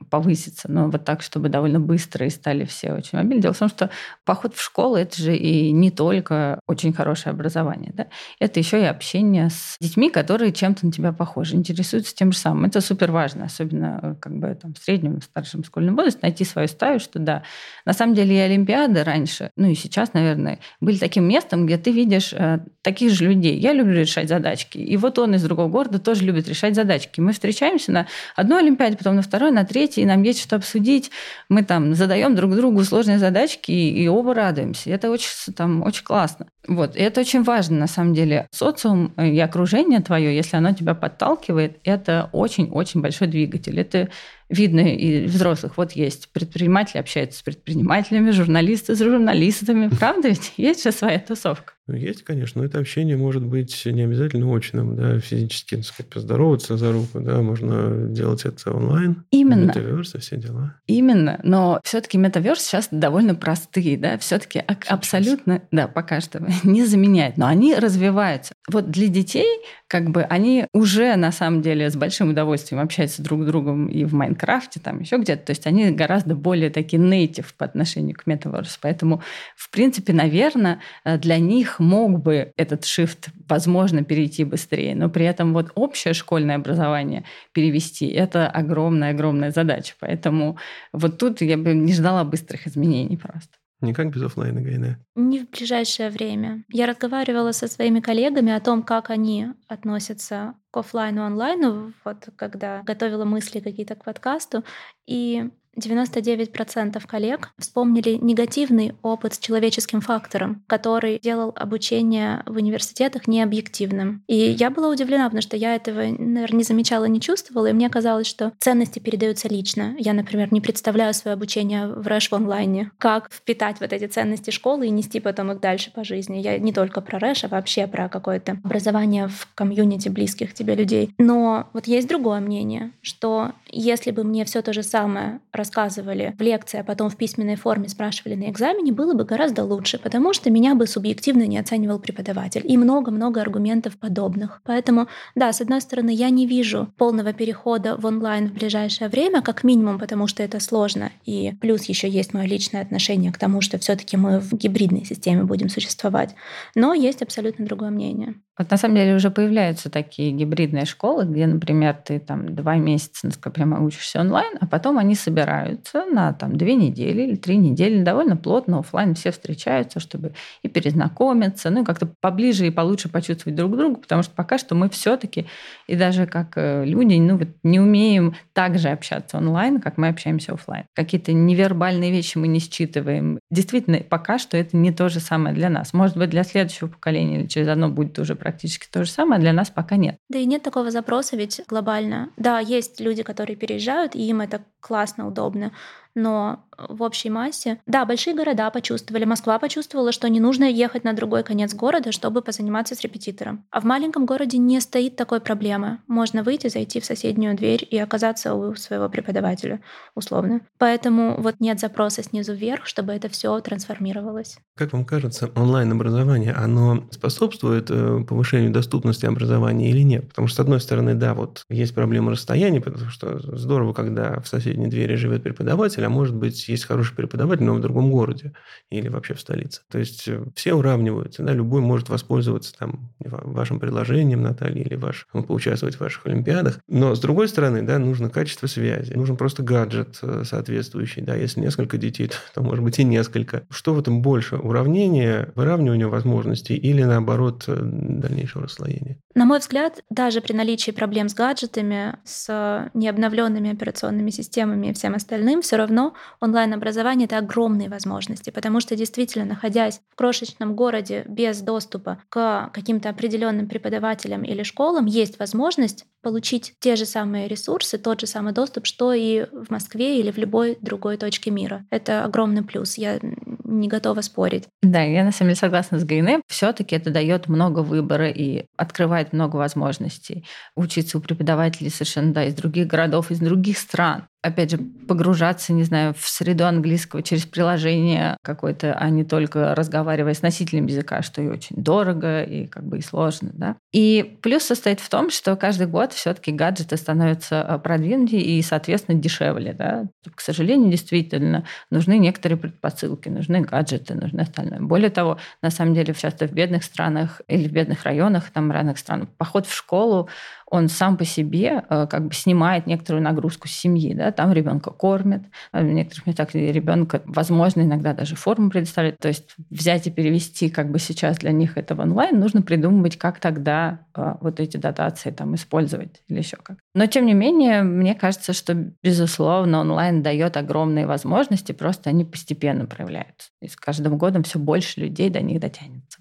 C: повысится, но вот так, чтобы довольно быстро и стали все очень мобильны. Дело в том, что поход в школу – это же и не только очень хорошее образование, да? это еще и общение с детьми, которые чем-то на тебя похожи, интересуются тем же самым. Это супер важно, особенно э, как бы там в среднем, в старшем школьном возрасте, найти свою стаю, что да, на самом деле и Олимпиады раньше, ну и сейчас, наверное, были таким местом, где ты видишь э, таких же людей. Я люблю решать задачки, и вот он из другого города тоже любит решать задачки. Мы встречаемся на одной Олимпиаде, потом на второй, на третьей, и нам есть что обсудить. Мы там задаем друг другу сложные задачки, и, и оба радуемся. Это очень, там, очень классно. Вот. И это очень важно, на самом деле. Социум и окружение твое, если оно тебя подталкивает, это очень-очень большой двигатель. Это видно и взрослых. Вот есть предприниматели общаются с предпринимателями, журналисты с журналистами. Правда ведь? Есть же своя тусовка.
B: Ну, есть, конечно, но это общение может быть не обязательно очным, да, физически, так сказать, поздороваться за руку, да, можно делать это онлайн.
C: Именно.
B: Метаверс и все дела.
C: Именно, но все-таки метаверс сейчас довольно простые, да, все-таки абсолютно, да, пока что не заменяет, но они развиваются. Вот для детей, как бы, они уже на самом деле с большим удовольствием общаются друг с другом и в Майнкрафте, там еще где-то, то есть они гораздо более такие native по отношению к метаверсу, поэтому, в принципе, наверное, для них мог бы этот shift, возможно, перейти быстрее, но при этом вот общее школьное образование перевести – это огромная-огромная задача. Поэтому вот тут я бы не ждала быстрых изменений просто.
B: Никак без офлайна, Гайна?
D: Не в ближайшее время. Я разговаривала со своими коллегами о том, как они относятся к офлайну онлайну, вот когда готовила мысли какие-то к подкасту. И 99% коллег вспомнили негативный опыт с человеческим фактором, который делал обучение в университетах необъективным. И я была удивлена, потому что я этого, наверное, не замечала, не чувствовала, и мне казалось, что ценности передаются лично. Я, например, не представляю свое обучение в Рэш в онлайне. Как впитать вот эти ценности школы и нести потом их дальше по жизни. Я не только про Рэш, а вообще про какое-то образование в комьюнити близких тебе людей. Но вот есть другое мнение, что если бы мне все то же самое рассказывали в лекции, а потом в письменной форме спрашивали на экзамене, было бы гораздо лучше, потому что меня бы субъективно не оценивал преподаватель. И много-много аргументов подобных. Поэтому, да, с одной стороны, я не вижу полного перехода в онлайн в ближайшее время, как минимум, потому что это сложно. И плюс еще есть мое личное отношение к тому, что все-таки мы в гибридной системе будем существовать. Но есть абсолютно другое мнение.
C: Вот на самом деле уже появляются такие гибридные школы, где, например, ты там два месяца, насколько прямо учишься онлайн, а потом они собираются на там две недели или три недели довольно плотно офлайн все встречаются, чтобы и перезнакомиться, ну и как-то поближе и получше почувствовать друг друга, потому что пока что мы все-таки и даже как э, люди ну, вот не умеем так же общаться онлайн, как мы общаемся офлайн. Какие-то невербальные вещи мы не считываем. Действительно, пока что это не то же самое для нас. Может быть, для следующего поколения или через одно будет уже практически то же самое, для нас пока нет.
D: Да и нет такого запроса ведь глобально. Да, есть люди, которые переезжают, и им это классно, удобно но в общей массе, да, большие города почувствовали, Москва почувствовала, что не нужно ехать на другой конец города, чтобы позаниматься с репетитором. А в маленьком городе не стоит такой проблемы. Можно выйти, зайти в соседнюю дверь и оказаться у своего преподавателя, условно. Поэтому вот нет запроса снизу вверх, чтобы это все трансформировалось.
B: Как вам кажется, онлайн-образование, оно способствует э, повышению доступности образования или нет? Потому что, с одной стороны, да, вот есть проблема расстояния, потому что здорово, когда в соседней двери живет преподаватель, а может быть, есть хороший преподаватель, но в другом городе или вообще в столице. То есть э, все уравниваются, да, любой может воспользоваться там вашим приложением, Наталья, или ваш, ну, поучаствовать в ваших олимпиадах. Но, с другой стороны, да, нужно качество связи, нужен просто гаджет э, соответствующий, да, если несколько детей, то, может быть и несколько. Что в этом больше? Уравнение, выравнивание возможностей или, наоборот, э, дальнейшего расслоения?
D: На мой взгляд, даже при наличии проблем с гаджетами, с необновленными операционными системами и всем остальным, все равно онлайн-образование — это огромные возможности, потому что действительно, находясь в крошечном городе без доступа к каким-то определенным преподавателям или школам, есть возможность получить те же самые ресурсы, тот же самый доступ, что и в Москве или в любой другой точке мира. Это огромный плюс. Я не готова спорить.
C: Да, я на самом деле согласна с Гайне. Все-таки это дает много выбора и открывает много возможностей. Учиться у преподавателей совершенно да, из других городов, из других стран опять же, погружаться, не знаю, в среду английского через приложение какое-то, а не только разговаривая с носителем языка, что и очень дорого, и как бы и сложно, да. И плюс состоит в том, что каждый год все таки гаджеты становятся э, продвинутее и, соответственно, дешевле, да. К сожалению, действительно, нужны некоторые предпосылки, нужны гаджеты, нужны остальное. Более того, на самом деле, часто в бедных странах или в бедных районах, там, разных стран, поход в школу он сам по себе э, как бы снимает некоторую нагрузку с семьи, да, там ребенка кормят, в некоторых местах ребенка, возможно, иногда даже форму предоставляют, то есть взять и перевести как бы сейчас для них это в онлайн, нужно придумывать, как тогда э, вот эти дотации там использовать или еще как. Но тем не менее, мне кажется, что безусловно онлайн дает огромные возможности, просто они постепенно проявляются. И с каждым годом все больше людей до них дотянется.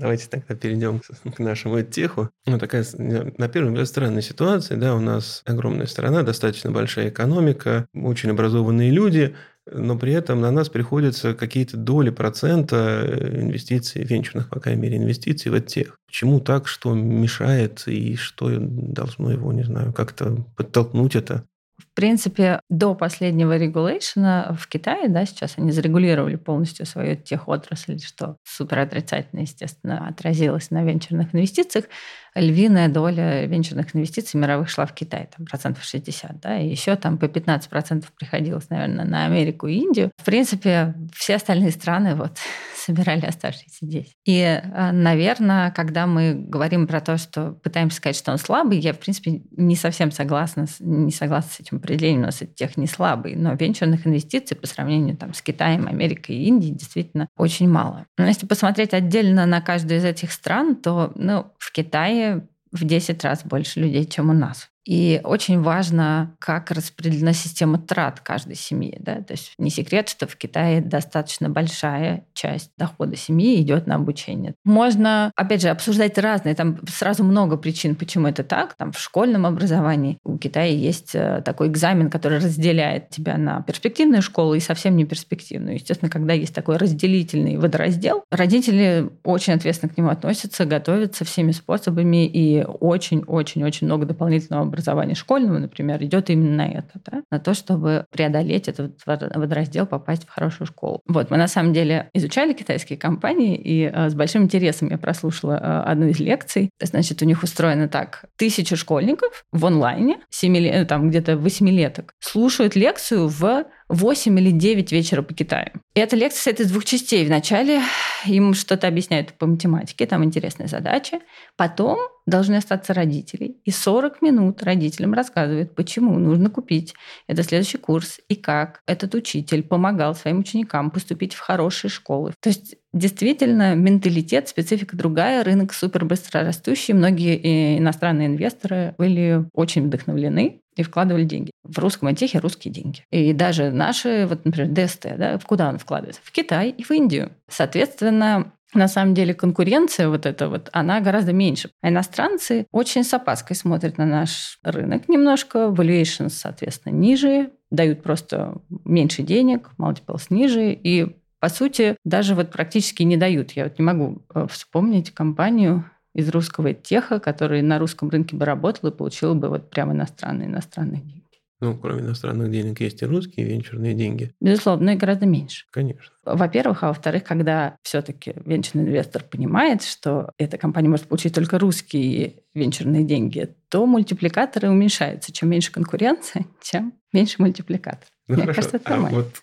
B: Давайте тогда перейдем к нашему теху. Ну, такая, на первый взгляд, странная ситуация. Да, у нас огромная страна, достаточно большая экономика, очень образованные люди, но при этом на нас приходится какие-то доли процента э, инвестиций, венчурных, по крайней мере, инвестиций в тех. Почему так, что мешает и что должно его, не знаю, как-то подтолкнуть это?
C: В принципе, до последнего регулейшена в Китае, да, сейчас они зарегулировали полностью свою техотрасль, что супер отрицательно, естественно, отразилось на венчурных инвестициях львиная доля венчурных инвестиций мировых шла в Китай, там процентов 60, да, и еще там по 15 процентов приходилось, наверное, на Америку и Индию. В принципе, все остальные страны вот собирали оставшиеся здесь. И, э, наверное, когда мы говорим про то, что пытаемся сказать, что он слабый, я, в принципе, не совсем согласна, не согласна с этим определением. У нас тех не слабый, но венчурных инвестиций по сравнению там, с Китаем, Америкой и Индией действительно очень мало. Но если посмотреть отдельно на каждую из этих стран, то ну, в Китае в 10 раз больше людей, чем у нас. И очень важно, как распределена система трат каждой семьи. Да? То есть не секрет, что в Китае достаточно большая часть дохода семьи идет на обучение. Можно, опять же, обсуждать разные. Там сразу много причин, почему это так. Там в школьном образовании у Китая есть э, такой экзамен, который разделяет тебя на перспективную школу и совсем не перспективную. Естественно, когда есть такой разделительный водораздел, родители очень ответственно к нему относятся, готовятся всеми способами и очень-очень-очень много дополнительного образования школьного, например, идет именно на это, да? на то, чтобы преодолеть этот водораздел, попасть в хорошую школу. Вот, мы на самом деле изучали китайские компании, и э, с большим интересом я прослушала э, одну из лекций. Значит, у них устроено так. Тысяча школьников в онлайне, 7, э, там где-то восьмилеток, слушают лекцию в 8 или 9 вечера по Китаю. И эта лекция состоит из двух частей. Вначале им что-то объясняют по математике, там интересная задача. Потом должны остаться родители. И 40 минут родителям рассказывают, почему нужно купить это следующий курс и как этот учитель помогал своим ученикам поступить в хорошие школы. То есть действительно менталитет, специфика другая, рынок супер быстро растущий. Многие иностранные инвесторы были очень вдохновлены и вкладывали деньги. В русском антехе русские деньги. И даже наши, вот, например, ДСТ, да, куда он вкладывается? В Китай и в Индию. Соответственно, на самом деле конкуренция вот эта вот, она гораздо меньше. А иностранцы очень с опаской смотрят на наш рынок немножко, valuations, соответственно, ниже, дают просто меньше денег, multiples ниже, и по сути, даже вот практически не дают. Я вот не могу э, вспомнить компанию, из русского теха, который на русском рынке бы работал и получил бы вот прям иностранные, иностранные деньги.
B: Ну, кроме иностранных денег, есть и русские венчурные деньги.
C: Безусловно, но и гораздо меньше.
B: Конечно.
C: Во-первых, а во-вторых, когда все-таки венчурный инвестор понимает, что эта компания может получить только русские венчурные деньги, то мультипликаторы уменьшаются. Чем меньше конкуренции, чем меньше мультипликатор.
B: Ну,
C: Мне
B: хорошо.
C: кажется, это
B: а
C: нормально.
B: вот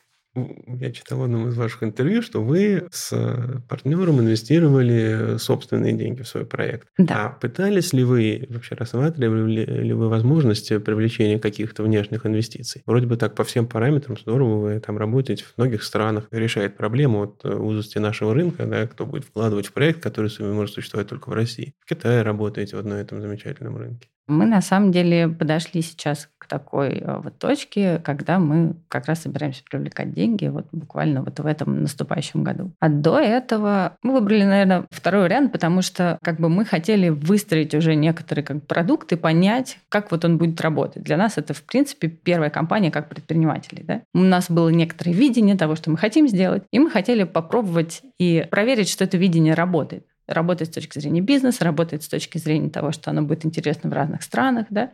B: я читал в одном из ваших интервью, что вы с партнером инвестировали собственные деньги в свой проект.
C: Да.
B: А пытались ли вы, вообще рассматривали ли вы возможности привлечения каких-то внешних инвестиций? Вроде бы так по всем параметрам здорово, вы там работаете в многих странах, решает проблему от узости нашего рынка, да, кто будет вкладывать в проект, который может существовать только в России. В Китае работаете вот на этом замечательном рынке.
C: Мы на самом деле подошли сейчас к такой э, вот точке, когда мы как раз собираемся привлекать деньги вот буквально вот в этом наступающем году. А до этого мы выбрали, наверное, второй вариант, потому что как бы мы хотели выстроить уже некоторые как продукты, понять, как вот он будет работать. Для нас это, в принципе, первая компания как предпринимателей. Да? У нас было некоторое видение того, что мы хотим сделать, и мы хотели попробовать и проверить, что это видение работает работает с точки зрения бизнеса, работает с точки зрения того, что оно будет интересно в разных странах, да,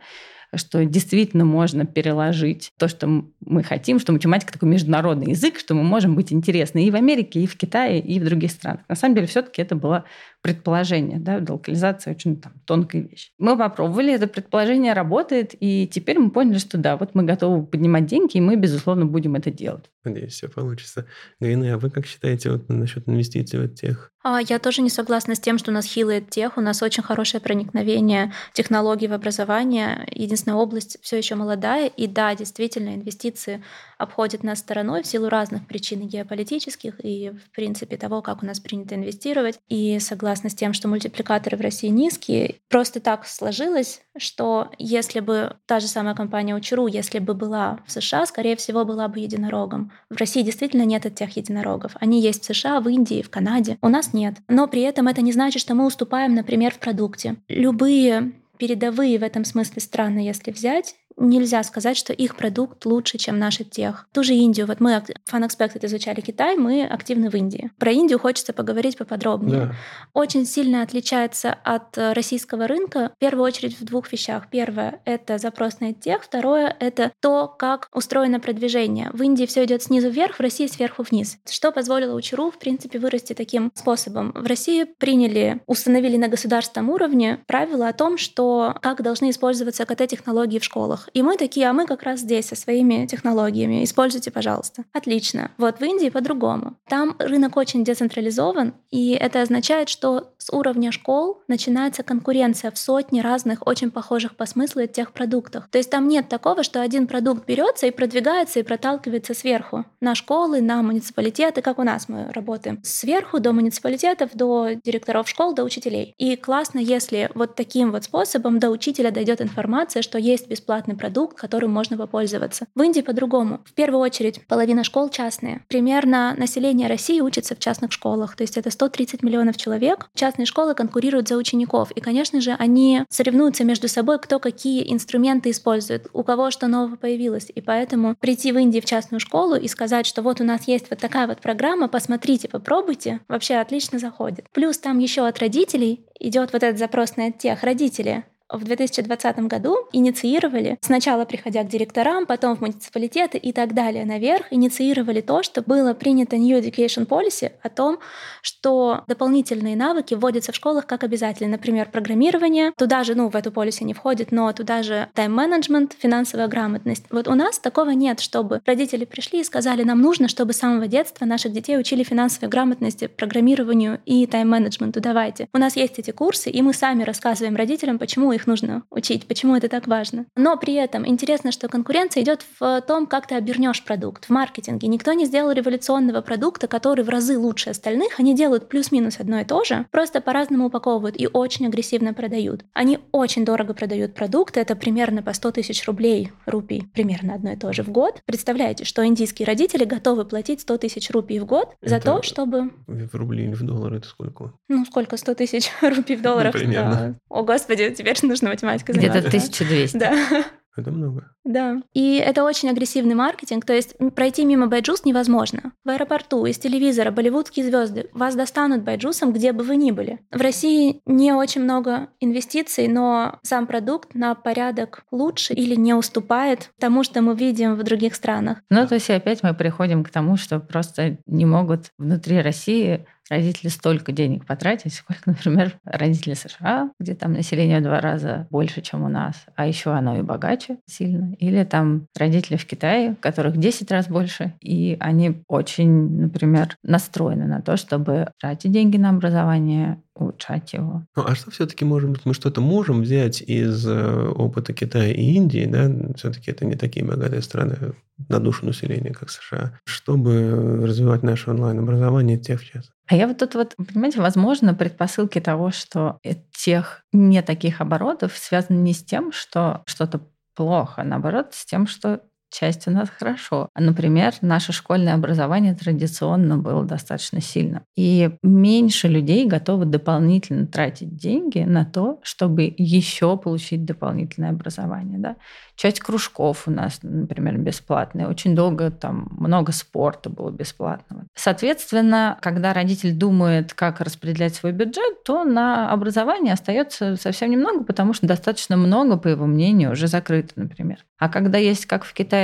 C: что действительно можно переложить то, что мы хотим, что математика такой международный язык, что мы можем быть интересны и в Америке, и в Китае, и в других странах. На самом деле все-таки это было предположение, да, локализация очень там, тонкая вещь. Мы попробовали, это предположение работает, и теперь мы поняли, что да, вот мы готовы поднимать деньги, и мы, безусловно, будем это делать.
B: Надеюсь, все получится. Галина, а вы как считаете вот, насчет инвестиций в тех?
D: А, я тоже не согласна с тем, что у нас хилает тех. У нас очень хорошее проникновение технологий в образование. Единственная область все еще молодая. И да, действительно, инвестиции обходят нас стороной в силу разных причин геополитических и, в принципе, того, как у нас принято инвестировать. И согласна с тем, что мультипликаторы в России низкие. Просто так сложилось, что если бы та же самая компания Учру, если бы была в США, скорее всего, была бы единорогом. В России действительно нет от тех единорогов. Они есть в США, в Индии, в Канаде. У нас нет. Но при этом это не значит, что мы уступаем, например, в продукте. Любые передовые в этом смысле страны, если взять, нельзя сказать, что их продукт лучше, чем наш тех. Ту же Индию. Вот мы FunExpected изучали Китай, мы активны в Индии. Про Индию хочется поговорить поподробнее.
B: Да.
D: Очень сильно отличается от российского рынка в первую очередь в двух вещах. Первое — это запрос на тех. Второе — это то, как устроено продвижение. В Индии все идет снизу вверх, в России сверху вниз. Что позволило Учру, в принципе, вырасти таким способом. В России приняли, установили на государственном уровне правила о том, что как должны использоваться КТ-технологии в школах. И мы такие, а мы как раз здесь со своими технологиями. Используйте, пожалуйста. Отлично. Вот в Индии по-другому. Там рынок очень децентрализован, и это означает, что с уровня школ начинается конкуренция в сотни разных, очень похожих по смыслу тех продуктах. То есть там нет такого, что один продукт берется и продвигается и проталкивается сверху на школы, на муниципалитеты, как у нас мы работаем. Сверху до муниципалитетов, до директоров школ, до учителей. И классно, если вот таким вот способом до учителя дойдет информация, что есть бесплатный продукт, которым можно попользоваться. В Индии по-другому. В первую очередь, половина школ частные. Примерно население России учится в частных школах, то есть это 130 миллионов человек. Частные школы конкурируют за учеников, и, конечно же, они соревнуются между собой, кто какие инструменты использует, у кого что нового появилось. И поэтому прийти в Индии в частную школу и сказать, что вот у нас есть вот такая вот программа, посмотрите, попробуйте, вообще отлично заходит. Плюс там еще от родителей идет вот этот запрос на тех родители в 2020 году инициировали, сначала приходя к директорам, потом в муниципалитеты и так далее наверх, инициировали то, что было принято New Education Policy о том, что дополнительные навыки вводятся в школах как обязательно. Например, программирование. Туда же, ну, в эту полиси не входит, но туда же тайм-менеджмент, финансовая грамотность. Вот у нас такого нет, чтобы родители пришли и сказали, нам нужно, чтобы с самого детства наших детей учили финансовой грамотности, программированию и тайм-менеджменту. Давайте. У нас есть эти курсы, и мы сами рассказываем родителям, почему их нужно учить, почему это так важно. Но при этом интересно, что конкуренция идет в том, как ты обернешь продукт, в маркетинге. Никто не сделал революционного продукта, который в разы лучше остальных. Они делают плюс-минус одно и то же, просто по-разному упаковывают и очень агрессивно продают. Они очень дорого продают продукты, это примерно по 100 тысяч рублей, рупий, примерно одно и то же в год. Представляете, что индийские родители готовы платить 100 тысяч рупий в год это за то, чтобы...
B: В рубли или в доллары это сколько?
D: Ну, сколько? 100 тысяч рупий в долларах?
B: Ну, примерно.
D: Да. О, господи, теперь нужно математика
C: Где-то
D: заниматься.
C: 1200.
D: Да.
B: Это много.
D: Да. И это очень агрессивный маркетинг. То есть пройти мимо BYJU'S невозможно. В аэропорту из телевизора болливудские звезды вас достанут байджусом, где бы вы ни были. В России не очень много инвестиций, но сам продукт на порядок лучше или не уступает тому, что мы видим в других странах.
C: Ну, то есть опять мы приходим к тому, что просто не могут внутри России родители столько денег потратить, сколько, например, родители США, где там население в два раза больше, чем у нас, а еще оно и богаче сильно. Или там родители в Китае, которых 10 раз больше, и они очень, например, настроены на то, чтобы тратить деньги на образование, улучшать его.
B: Ну, а что все-таки, может быть, мы что-то можем взять из э, опыта Китая и Индии, да, все-таки это не такие богатые страны на душу населения, как США, чтобы развивать наше онлайн-образование тех час.
C: А я вот тут вот, понимаете, возможно, предпосылки того, что тех не таких оборотов связаны не с тем, что что-то плохо, а наоборот, с тем, что часть у нас хорошо. Например, наше школьное образование традиционно было достаточно сильно. И меньше людей готовы дополнительно тратить деньги на то, чтобы еще получить дополнительное образование. Да? Часть кружков у нас, например, бесплатные. Очень долго там много спорта было бесплатного. Соответственно, когда родитель думает, как распределять свой бюджет, то на образование остается совсем немного, потому что достаточно много, по его мнению, уже закрыто, например. А когда есть, как в Китае,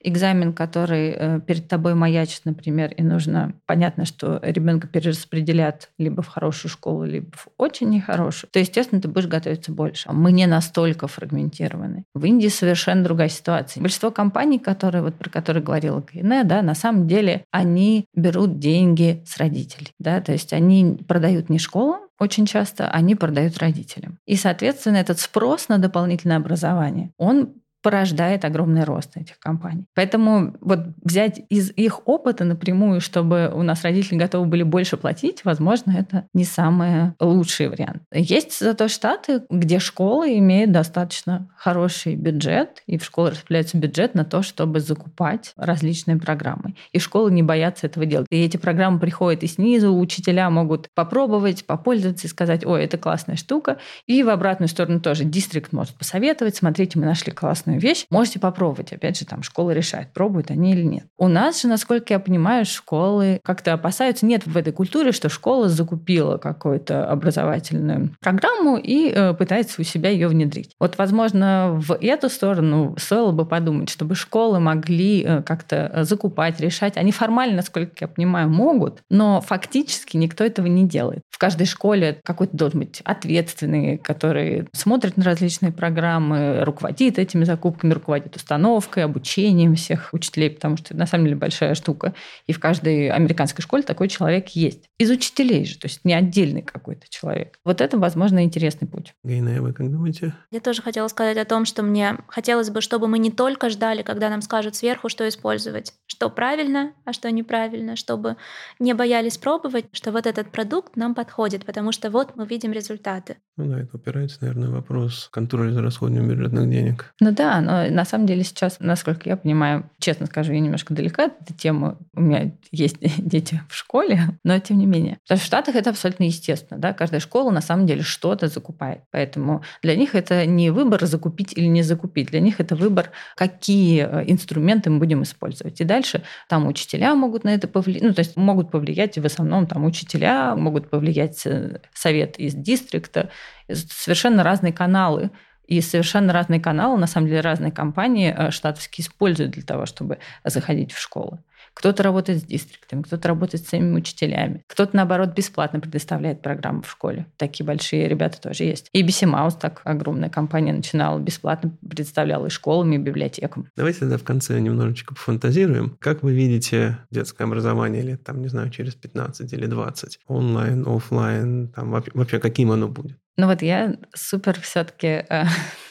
C: экзамен, который э, перед тобой маячит, например, и нужно, понятно, что ребенка перераспределят либо в хорошую школу, либо в очень нехорошую, то, естественно, ты будешь готовиться больше. Мы не настолько фрагментированы. В Индии совершенно другая ситуация. Большинство компаний, которые, вот, про которые говорила Кайне, да, на самом деле они берут деньги с родителей. Да, то есть они продают не школам, очень часто они продают родителям. И, соответственно, этот спрос на дополнительное образование, он порождает огромный рост этих компаний. Поэтому вот взять из их опыта напрямую, чтобы у нас родители готовы были больше платить, возможно, это не самый лучший вариант. Есть зато штаты, где школы имеют достаточно хороший бюджет, и в школы распределяется бюджет на то, чтобы закупать различные программы. И школы не боятся этого делать. И эти программы приходят и снизу, учителя могут попробовать, попользоваться и сказать, ой, это классная штука. И в обратную сторону тоже дистрикт может посоветовать, смотрите, мы нашли классную классную вещь, можете попробовать. Опять же, там школа решает, пробуют они или нет. У нас же, насколько я понимаю, школы как-то опасаются. Нет в этой культуре, что школа закупила какую-то образовательную программу и э, пытается у себя ее внедрить. Вот, возможно, в эту сторону стоило бы подумать, чтобы школы могли э, как-то закупать, решать. Они формально, насколько я понимаю, могут, но фактически никто этого не делает. В каждой школе какой-то должен быть ответственный, который смотрит на различные программы, руководит этими закупками руководит установкой, обучением всех учителей, потому что это на самом деле большая штука. И в каждой американской школе такой человек есть. Из учителей же, то есть не отдельный какой-то человек. Вот это, возможно, интересный путь.
B: Гейна, вы как думаете?
D: Я тоже хотела сказать о том, что мне хотелось бы, чтобы мы не только ждали, когда нам скажут сверху, что использовать, что правильно, а что неправильно, чтобы не боялись пробовать, что вот этот продукт нам подходит, потому что вот мы видим результаты.
B: Ну да, это упирается, наверное, вопрос контроля за расходованием бюджетных денег.
C: Ну да, да, но на самом деле сейчас, насколько я понимаю, честно скажу, я немножко далека от этой темы. У меня есть дети в школе, но тем не менее. Потому что в Штатах это абсолютно естественно. Да? Каждая школа на самом деле что-то закупает. Поэтому для них это не выбор закупить или не закупить. Для них это выбор, какие э, инструменты мы будем использовать. И дальше там учителя могут на это повлиять. Ну, то есть могут повлиять в основном там учителя, могут повлиять э, совет из дистрикта, совершенно разные каналы и совершенно разные каналы, на самом деле разные компании э, штатовские используют для того, чтобы заходить в школы. Кто-то работает с дистриктами, кто-то работает с самими учителями, кто-то, наоборот, бесплатно предоставляет программу в школе. Такие большие ребята тоже есть. И BC Mouse, так огромная компания, начинала бесплатно, представляла и школам, и библиотекам.
B: Давайте тогда в конце немножечко пофантазируем. Как вы видите детское образование лет, там, не знаю, через 15 или 20? Онлайн, офлайн, там вообще каким оно будет?
C: Ну вот я супер все-таки, э,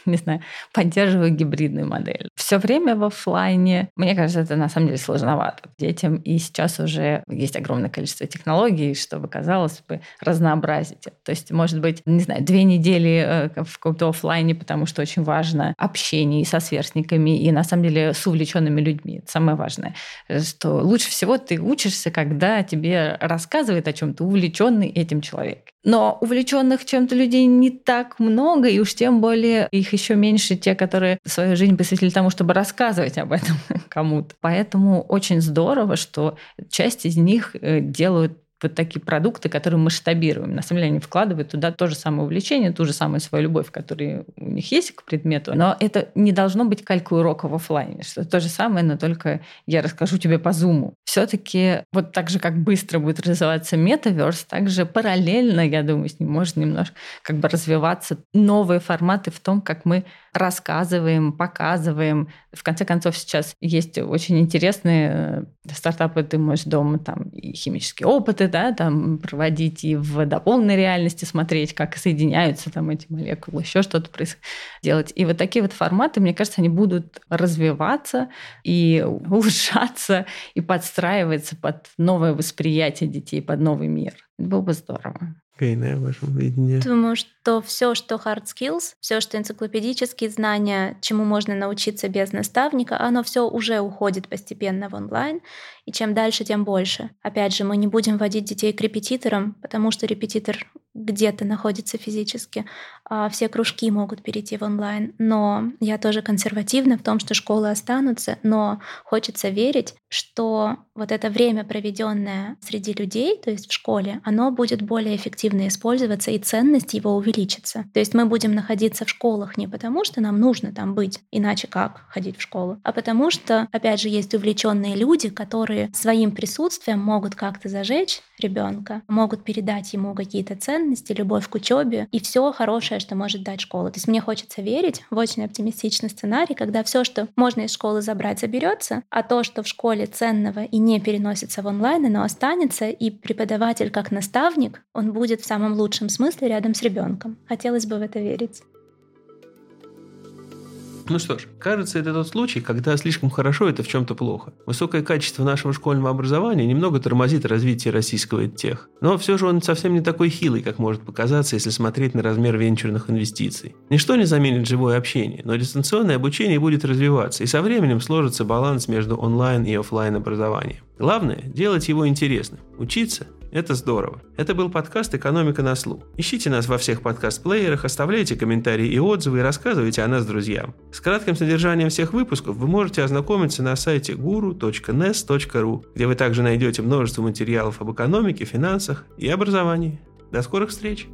C: не знаю, поддерживаю гибридную модель. Все время в офлайне, мне кажется, это на самом деле сложновато детям. И сейчас уже есть огромное количество технологий, чтобы, казалось бы, разнообразить. То есть, может быть, не знаю, две недели э, в каком-то офлайне, потому что очень важно общение и со сверстниками, и на самом деле с увлеченными людьми. Это самое важное. Что лучше всего ты учишься, когда тебе рассказывает о чем-то увлеченный этим человек. Но увлеченных чем-то людей не так много, и уж тем более их еще меньше те, которые свою жизнь посвятили тому, чтобы рассказывать об этом кому-то. Поэтому очень здорово, что часть из них э, делают вот такие продукты, которые масштабируем. На самом деле они вкладывают туда то же самое увлечение, ту же самую свою любовь, которая у них есть к предмету. Но это не должно быть калькой урока в офлайне, что то же самое, но только я расскажу тебе по зуму. Все-таки вот так же, как быстро будет развиваться метаверс, так же параллельно, я думаю, с ним может немножко как бы развиваться новые форматы в том, как мы рассказываем, показываем. В конце концов, сейчас есть очень интересные э, стартапы, ты можешь дома там и химические опыты, да, там проводить и в дополненной реальности смотреть, как соединяются там эти молекулы, еще что-то делать. И вот такие вот форматы, мне кажется, они будут развиваться и улучшаться, и подстраиваться под новое восприятие детей, под новый мир. Это было бы здорово.
B: Кейна в вашем видении?
D: Думаю, что все, что hard skills, все, что энциклопедические знания, чему можно научиться без наставника, оно все уже уходит постепенно в онлайн. И чем дальше, тем больше. Опять же, мы не будем водить детей к репетиторам, потому что репетитор где-то находится физически. А все кружки могут перейти в онлайн. Но я тоже консервативна в том, что школы останутся, но хочется верить, что вот это время, проведенное среди людей, то есть в школе, оно будет более эффективно использоваться, и ценность его увеличится. То есть мы будем находиться в школах не потому, что нам нужно там быть, иначе как ходить в школу, а потому что, опять же, есть увлеченные люди, которые своим присутствием могут как-то зажечь ребенка, могут передать ему какие-то ценности, любовь к учебе и все хорошее, что может дать школа. То есть мне хочется верить в очень оптимистичный сценарий, когда все, что можно из школы забрать, заберется, а то, что в школе ценного и не переносится в онлайн, оно останется, и преподаватель как наставник, он будет в самом лучшем смысле рядом с ребенком. Хотелось бы в это верить.
B: Ну что ж, кажется, это тот случай, когда слишком хорошо это в чем-то плохо. Высокое качество нашего школьного образования немного тормозит развитие российского тех. Но все же он совсем не такой хилый, как может показаться, если смотреть на размер венчурных инвестиций. Ничто не заменит живое общение, но дистанционное обучение будет развиваться, и со временем сложится баланс между онлайн и офлайн образованием. Главное – делать его интересным, учиться это здорово. Это был подкаст «Экономика на слух». Ищите нас во всех подкаст-плеерах, оставляйте комментарии и отзывы и рассказывайте о нас друзьям. С кратким содержанием всех выпусков вы можете ознакомиться на сайте guru.nes.ru, где вы также найдете множество материалов об экономике, финансах и образовании. До скорых встреч!